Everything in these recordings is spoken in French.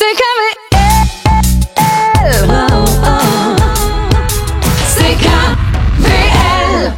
C'est comme C'est KVL.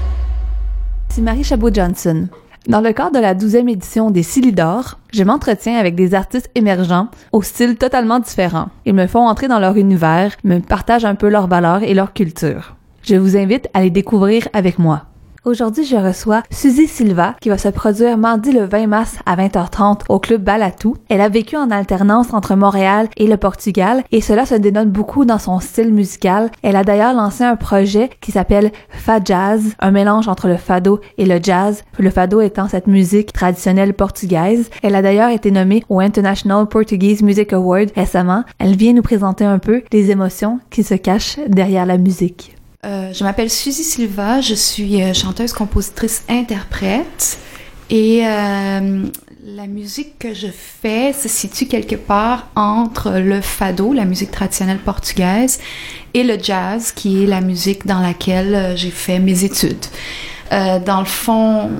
C'est Marie Chabot-Johnson. Dans le cadre de la 12e édition des Silidor, je m'entretiens avec des artistes émergents au style totalement différent. Ils me font entrer dans leur univers, me partagent un peu leurs valeurs et leur culture. Je vous invite à les découvrir avec moi. Aujourd'hui, je reçois Suzy Silva qui va se produire mardi le 20 mars à 20h30 au club Balatou. Elle a vécu en alternance entre Montréal et le Portugal et cela se dénote beaucoup dans son style musical. Elle a d'ailleurs lancé un projet qui s'appelle Fa Jazz, un mélange entre le fado et le jazz, le fado étant cette musique traditionnelle portugaise. Elle a d'ailleurs été nommée au International Portuguese Music Award récemment. Elle vient nous présenter un peu les émotions qui se cachent derrière la musique. Euh, je m'appelle Suzy Silva, je suis euh, chanteuse, compositrice, interprète et euh, la musique que je fais se situe quelque part entre le fado, la musique traditionnelle portugaise, et le jazz, qui est la musique dans laquelle j'ai fait mes études. dans le fond,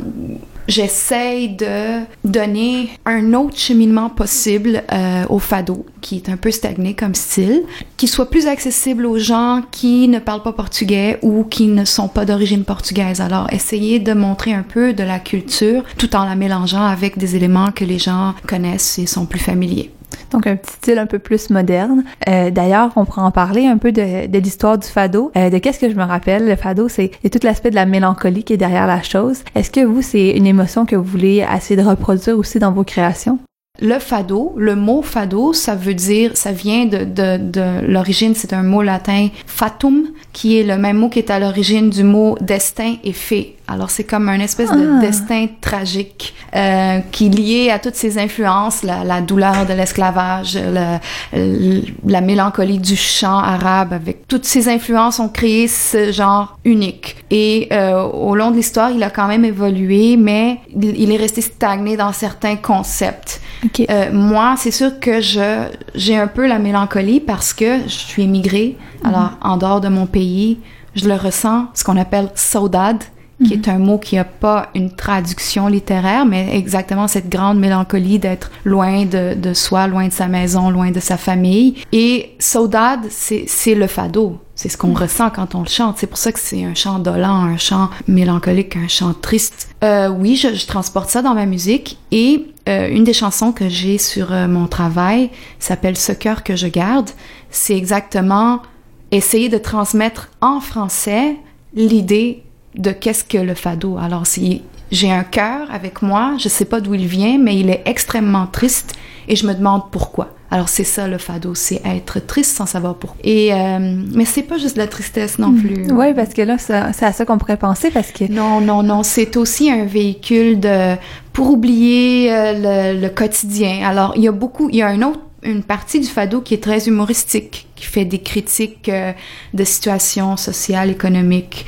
j'essaye de donner un autre cheminement possible euh, au fado, qui est un peu stagné comme style, qui soit plus accessible aux gens qui ne parlent pas portugais ou qui ne sont pas d'origine portugaise. Alors, essayer de montrer un peu de la culture tout en la mélangeant avec des éléments que les gens connaissent et sont plus familiers. Donc un petit style un peu plus moderne. Euh, D'ailleurs, on pourra en parler un peu de, l'histoire du fado. Euh, de qu'est-ce que je me rappelle? Le fado, c'est tout l'aspect de la mélancolie qui est derrière la chose. Est-ce que vous, c'est une émotion que vous voulez essayer de reproduire aussi dans vos créations? Le fado, le mot fado, ça veut dire, ça vient de, de, de l'origine, c'est un mot latin fatum, qui est le même mot qui est à l'origine du mot destin et fée. Alors c'est comme un espèce de Ah. destin tragique euh, qui est lié à toutes ces influences, la, la douleur de l'esclavage, le- le- la mélancolie du chant arabe, avec toutes ces influences ont créé ce genre unique. Et euh, au long de l'histoire, il a quand même évolué, mais il, il est resté stagné dans certains concepts. Ok. Euh, moi, c'est sûr que je j'ai un peu la mélancolie parce que je suis émigrée. Alors, en dehors de mon pays, je le ressens, ce qu'on appelle saudade, qui est un mot qui n'a pas une traduction littéraire, mais exactement cette grande mélancolie d'être loin de, de soi, loin de sa maison, loin de sa famille. Et saudade, c'est c'est le fado. C'est ce qu'on ressent quand on le chante. C'est pour ça que c'est un chant dolent, un chant mélancolique, un chant triste. Euh, oui, je, je transporte ça dans ma musique. Et euh, une des chansons que j'ai sur euh, mon travail s'appelle Ce cœur que je garde. C'est exactement essayer de transmettre en français l'idée de qu'est-ce que le fado. Alors, si j'ai un cœur avec moi, je sais pas d'où il vient, mais il est extrêmement triste et je me demande pourquoi. Alors c'est ça le fado, c'est être triste sans savoir pourquoi. Et euh, mais c'est pas juste de la tristesse non plus. Oui, parce que là, c'est à ça qu'on pourrait penser parce que Non, non, non, c'est aussi un véhicule de pour oublier euh, le, le quotidien. Alors, il y a beaucoup, il y a un autre une partie du fado qui est très humoristique, qui fait des critiques euh, de situations sociales, économiques.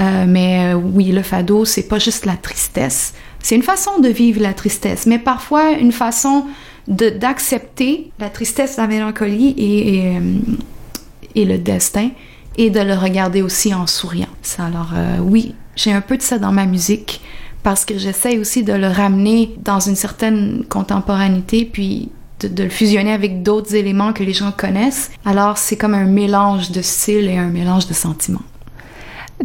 Euh, mais euh, oui, le fado, c'est pas juste la tristesse. C'est une façon de vivre la tristesse, mais parfois une façon d'accepter la tristesse, la mélancolie et, et, euh, et le destin et de le regarder aussi en souriant. Alors euh, oui, j'ai un peu de ça dans ma musique parce que j'essaie aussi de le ramener dans une certaine contemporanéité puis de le fusionner avec d'autres éléments que les gens connaissent. Alors c'est comme un mélange de style et un mélange de sentiments.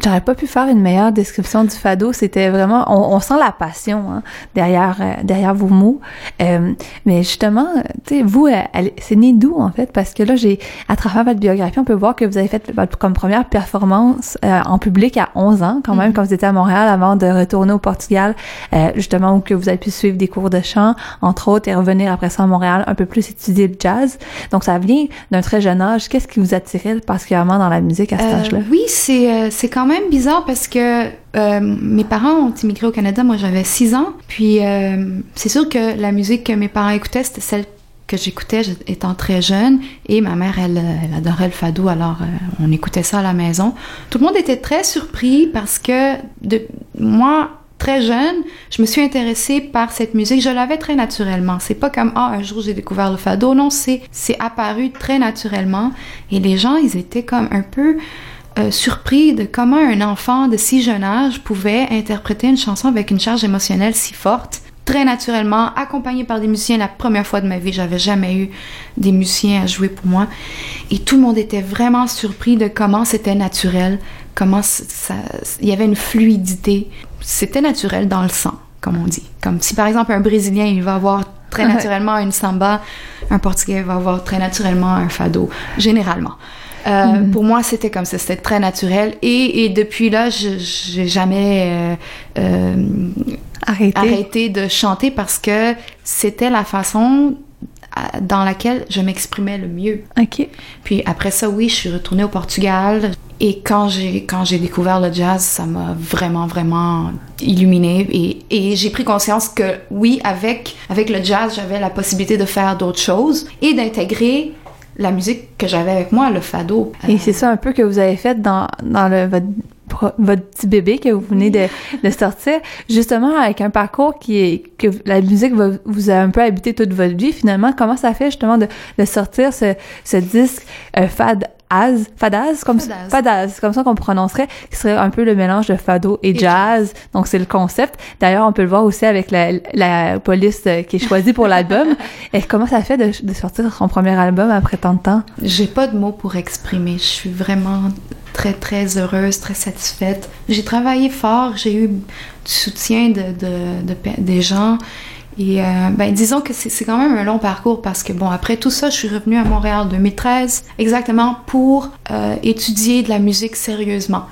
J'aurais pas pu faire une meilleure description du fado. C'était vraiment, on, on sent la passion hein, derrière euh, derrière vos mots. Euh, mais justement, tu sais, vous, euh, c'est né d'où en fait? Parce que là, j'ai à travers votre biographie, on peut voir que vous avez fait votre comme première performance euh, en public à 11 ans, quand même, Mhm. quand vous étiez à Montréal, avant de retourner au Portugal, euh, justement où que vous avez pu suivre des cours de chant, entre autres, et revenir après ça à Montréal, un peu plus étudier le jazz. Donc, ça vient d'un très jeune âge. Qu'est-ce qui vous attirait particulièrement dans la musique à cet Euh, âge-là? oui, c'est euh, c'est quand même bizarre parce que euh, mes parents ont immigré au Canada, moi j'avais 6 ans. Puis euh, c'est sûr que la musique que mes parents écoutaient, c'était celle que j'écoutais étant très jeune. Et ma mère, elle, elle adorait le fado, alors euh, on écoutait ça à la maison. Tout le monde était très surpris parce que moi, très jeune, je me suis intéressée par cette musique. Je l'avais très naturellement. C'est pas comme ah un jour j'ai découvert le fado. Non, c'est c'est apparu très naturellement. Et les gens, ils étaient comme un peu euh, surpris de comment un enfant de si jeune âge pouvait interpréter une chanson avec une charge émotionnelle si forte très naturellement, accompagné par des musiciens. La première fois de ma vie, j'avais jamais eu des musiciens à jouer pour moi. Et tout le monde était vraiment surpris de comment c'était naturel, comment ça, il y avait une fluidité. C'était naturel dans le sang, comme on dit. Comme si par exemple un Brésilien, il va avoir très naturellement une samba, un Portugais va avoir très naturellement un fado, généralement. Euh, Mhm. Pour moi, c'était comme ça, c'était très naturel. Et, et depuis là, je j'ai jamais euh, euh, arrêté de chanter parce que c'était la façon dans laquelle je m'exprimais le mieux. OK. Puis après ça, oui, je suis retournée au Portugal. Et quand j'ai quand j'ai découvert le jazz, ça m'a vraiment vraiment illuminée et, et j'ai pris conscience que oui, avec avec le jazz, j'avais la possibilité de faire d'autres choses et d'intégrer la musique que j'avais avec moi, le fado. Et c'est ça un peu que vous avez fait dans, dans le, votre, votre petit bébé que vous venez de, de sortir, justement avec un parcours qui est que la musique va, vous a un peu habité toute votre vie. Finalement, comment ça fait justement de, de sortir ce, ce disque euh, fad Az, fadaz, comme ça, Fadaz. fadaz, comme ça qu'on prononcerait, qui serait un peu le mélange de fado et, Et jazz. Donc c'est le concept. D'ailleurs, on peut le voir aussi avec la, la police euh, qui est choisie pour l'album. Et comment ça fait de, de sortir son premier album après tant de temps? J'ai pas de mots pour exprimer. Je suis vraiment très, très heureuse, très satisfaite. J'ai travaillé fort, j'ai eu du soutien de, de, de des gens. Et euh, ben, disons que c'est quand même un long parcours parce que, bon, après tout ça, je suis revenue à Montréal en 2013, exactement pour euh, étudier de la musique sérieusement.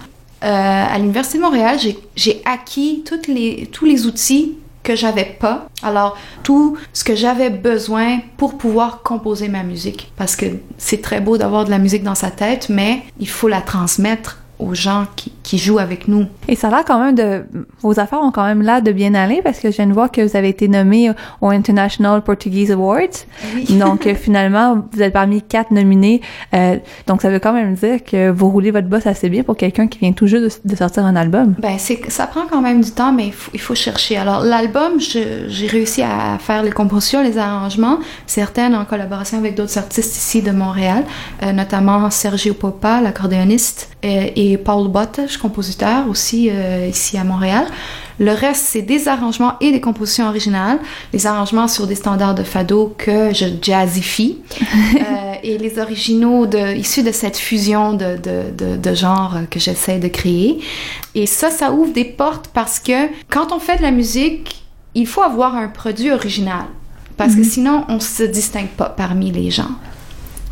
Euh, à l'Université de Montréal, j'ai acquis toutes les, tous les outils que j'avais pas. Alors, tout ce que j'avais besoin pour pouvoir composer ma musique. Parce que c'est très beau d'avoir de la musique dans sa tête, mais il faut la transmettre aux gens qui, qui jouent avec nous. Et ça a l'air quand même de... Vos affaires ont quand même l'air de bien aller parce que je viens de voir que vous avez été nommé au International Portuguese Awards. Donc, euh, finalement, vous êtes parmi quatre nominés. Euh, donc, ça veut quand même dire que vous roulez votre boss assez bien pour quelqu'un qui vient tout juste de, de sortir un album. Ben, c'est, ça prend quand même du temps, mais il faut, il faut chercher. Alors, l'album, j'ai réussi à faire les compositions, les arrangements, certaines en collaboration avec d'autres artistes ici de Montréal, euh, notamment Sergio Popa, l'accordéoniste, et Paul Bottes, compositeur aussi euh, ici à Montréal. Le reste, c'est des arrangements et des compositions originales, les arrangements sur des standards de fado que je jazzifie, euh, et les originaux de, issus de cette fusion de, de, de, de genres que j'essaie de créer. Et ça, ça ouvre des portes parce que quand on fait de la musique, il faut avoir un produit original. Parce que sinon, on se distingue pas parmi les gens.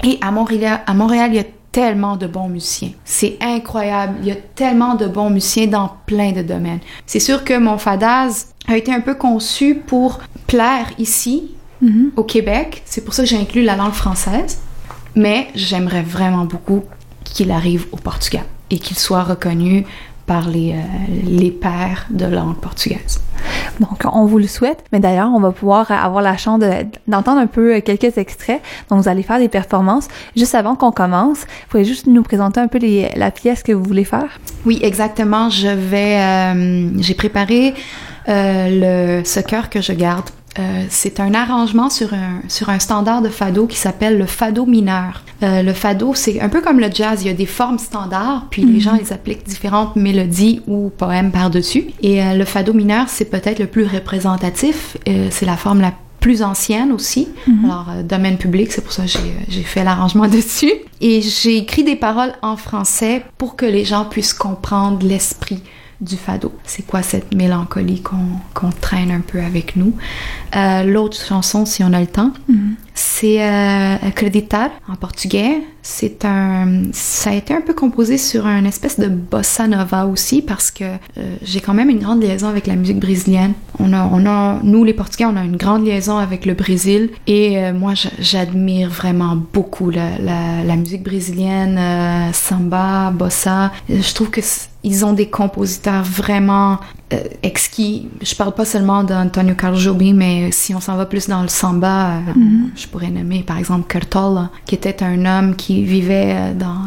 Et à Montréal, à Montréal, il y a tellement de bons musiciens. C'est incroyable. Il y a tellement de bons musiciens dans plein de domaines. C'est sûr que mon fadaz a été un peu conçu pour plaire ici, Mhm. au Québec. C'est pour ça que j'ai inclus la langue française. Mais j'aimerais vraiment beaucoup qu'il arrive au Portugal et qu'il soit reconnu par les, euh, les pairs de langue portugaise. Donc, on vous le souhaite. Mais d'ailleurs, on va pouvoir avoir la chance de- d'entendre un peu euh, quelques extraits. Donc, vous allez faire des performances. Juste avant qu'on commence, vous pouvez juste nous présenter un peu les- la pièce que vous voulez faire? Oui, exactement. Je vais. euh, J'ai préparé euh, le ce cœur que je garde. Euh, c'est un arrangement sur un, sur un standard de fado qui s'appelle le fado mineur. Euh, le fado, c'est un peu comme le jazz, il y a des formes standards, puis les gens ils appliquent différentes mélodies ou poèmes par-dessus. Et euh, le fado mineur, c'est peut-être le plus représentatif, Euh, c'est la forme la plus ancienne aussi. Alors, euh, domaine public, c'est pour ça que j'ai fait l'arrangement dessus. Et j'ai écrit des paroles en français pour que les gens puissent comprendre l'esprit du fado. C'est quoi cette mélancolie qu'on, traîne un peu avec nous? Euh, l'autre chanson, si on a le temps, c'est euh, Acreditar en portugais. C'est un, ça a été un peu composé sur un espèce de bossa nova aussi parce que euh, j'ai quand même une grande liaison avec la musique brésilienne. On a, on a, nous les Portugais, on a une grande liaison avec le Brésil et euh, moi j'admire vraiment beaucoup la, la, la musique brésilienne, samba, bossa. Je trouve que ils ont des compositeurs vraiment euh, exquis. Je parle pas seulement d'Antonio Carlos Jobim, mais si on s'en va plus dans le samba, euh, je pourrais nommer par exemple Cartola, qui était un homme qui vivait euh, dans,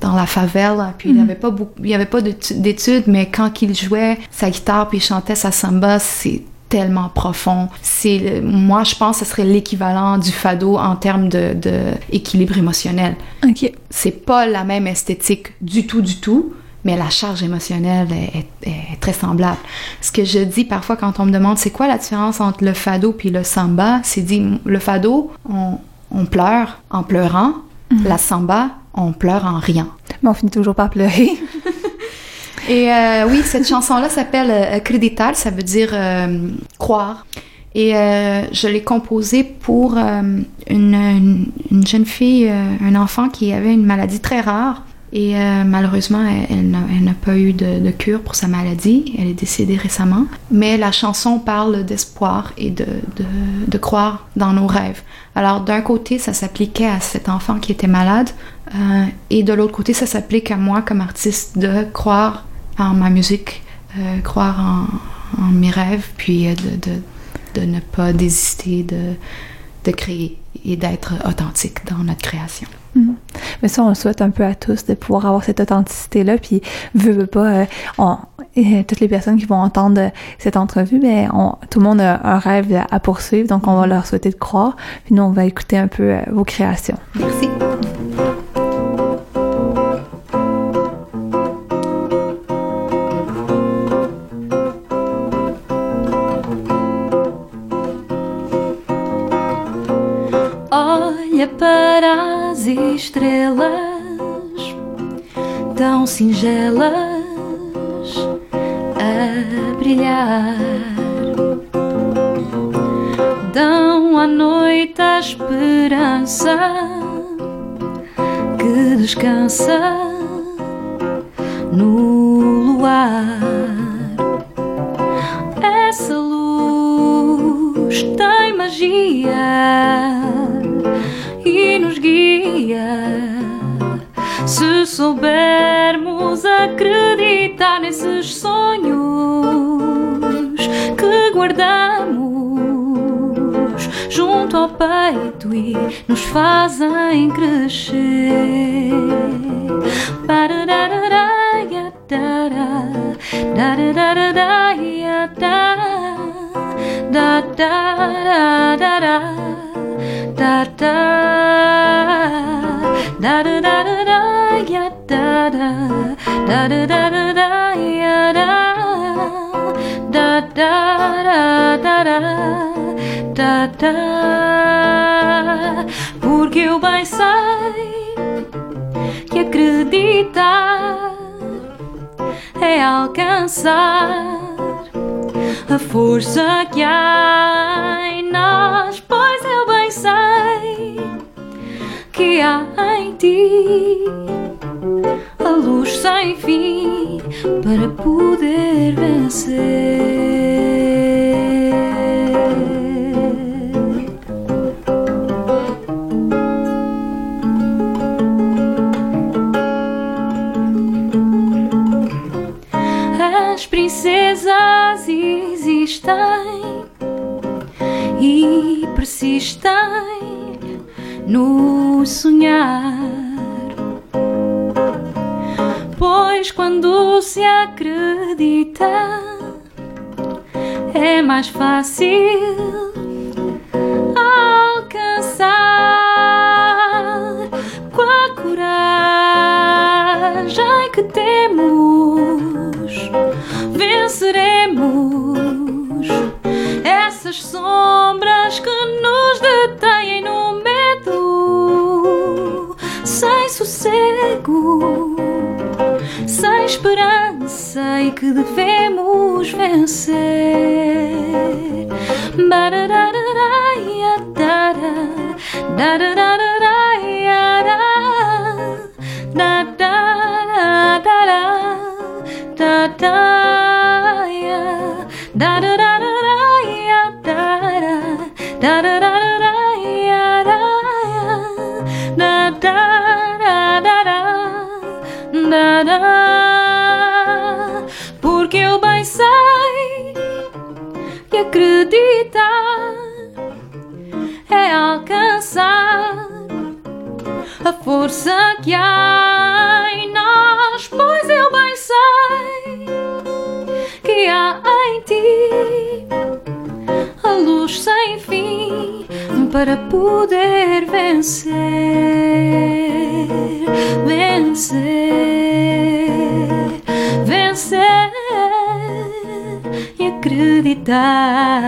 dans la favela, puis il avait pas beaucoup, il y avait pas d'étu- d'études, mais quand il jouait sa guitare puis il chantait sa samba, c'est tellement profond. C'est, moi, je pense que ce serait l'équivalent du fado en termes de, de équilibre émotionnel OK. c'est pas la même esthétique du tout, du tout, mais la charge émotionnelle est, est- est très semblable. Ce que je dis parfois quand on me demande c'est quoi la différence entre le fado puis le samba, c'est dit le fado, on, on pleure en pleurant, la samba, on pleure en riant. Mais on finit toujours par pleurer. Et euh, oui, cette chanson-là s'appelle euh, Acreditar, ça veut dire euh, croire. Et euh, je l'ai composée pour euh, une, une- une jeune fille, euh, un enfant qui avait une maladie très rare. Et euh, malheureusement, elle, n'a pas eu de, cure pour sa maladie. Elle est décédée récemment. Mais la chanson parle d'espoir et de, croire dans nos rêves. Alors d'un côté, ça s'appliquait à cet enfant qui était malade. euh, et de l'autre côté, ça s'applique à moi comme artiste de croire en ma musique, euh, croire en, mes rêves, puis de, ne pas désister de, de créer et d'être authentique dans notre création. Mais ça, on le souhaite un peu à tous de pouvoir avoir cette authenticité-là. Puis, veux, veux pas, euh, on- toutes les personnes qui vont entendre euh, cette entrevue, mais on- tout le monde a un rêve à poursuivre, donc on va leur souhaiter de croire. Puis nous, on va écouter un peu euh, vos créations. Merci. Estrelas, tão singelas a brilhar. Dão à noite a esperança que descansa no luar. Essa luz tem magia soubermos acreditar nesses sonhos que guardamos junto ao peito e nos fazem crescer. Da, da, da, da, da, da, da da da da da ya da da da da da da da ya da da da da da da da porque eu bem sei que acreditar é alcançar a força que há em nós, pois eu bem sei que há em ti a luz sem fim para poder vencer. As princesas existem e persistem no sonhar. Pois quando se acredita, é mais fácil alcançar com a coragem que temos venceremos essas sombras da, da, da, da, da, da. Porque eu bem sei que acreditar é alcançar a força que há para poder vencer, vencer, vencer e acreditar.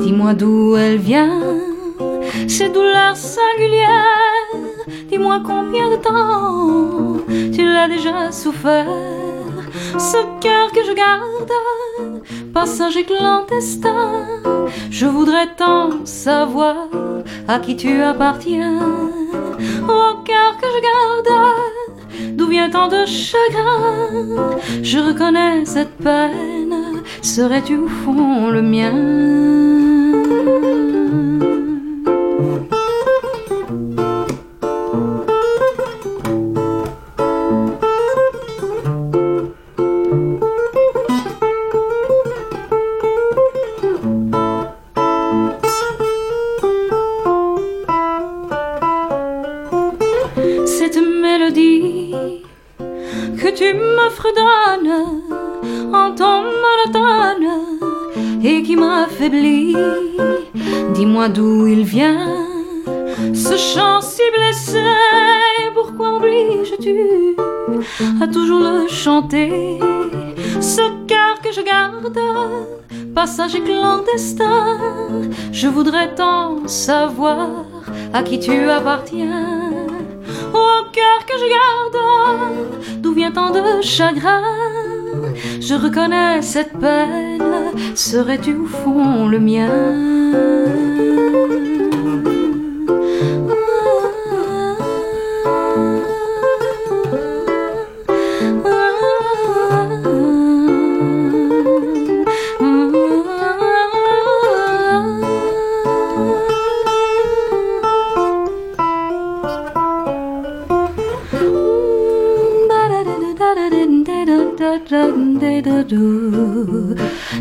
Dis-moi d'où elle vient, ces douleurs singulières. Dis-moi combien de temps tu l'as déjà souffert. Ce cœur que je garde, passager clandestin. Je voudrais tant savoir à qui tu appartiens. Au cœur que je garde, d'où vient tant de chagrin Je reconnais cette peine, serais-tu au fond le mien? Cette mélodie que tu me fredonnes en ton monotone et qui m'affaiblit. Dis-moi d'où il vient, ce chant si blessé. Pourquoi oblige-tu à toujours le chanter? Ce cœur que je garde, passager clandestin. Je voudrais tant savoir à qui tu appartiens. Au cœur que je garde, d'où vient tant de chagrin Je reconnais cette peine, serais-tu au fond le mien?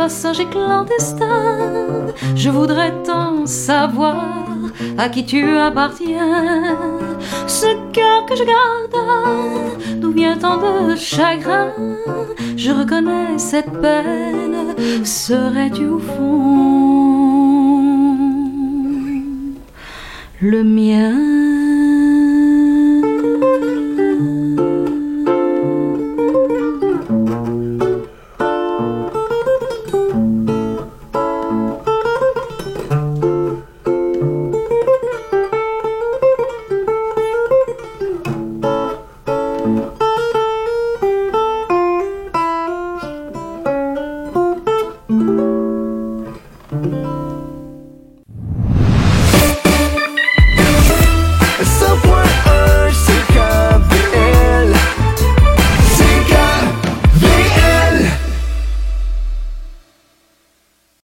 passager clandestin, je voudrais tant savoir à qui tu appartiens. Ce cœur que je garde, d'où vient tant de chagrin Je reconnais cette peine, serais-tu au fond le mien?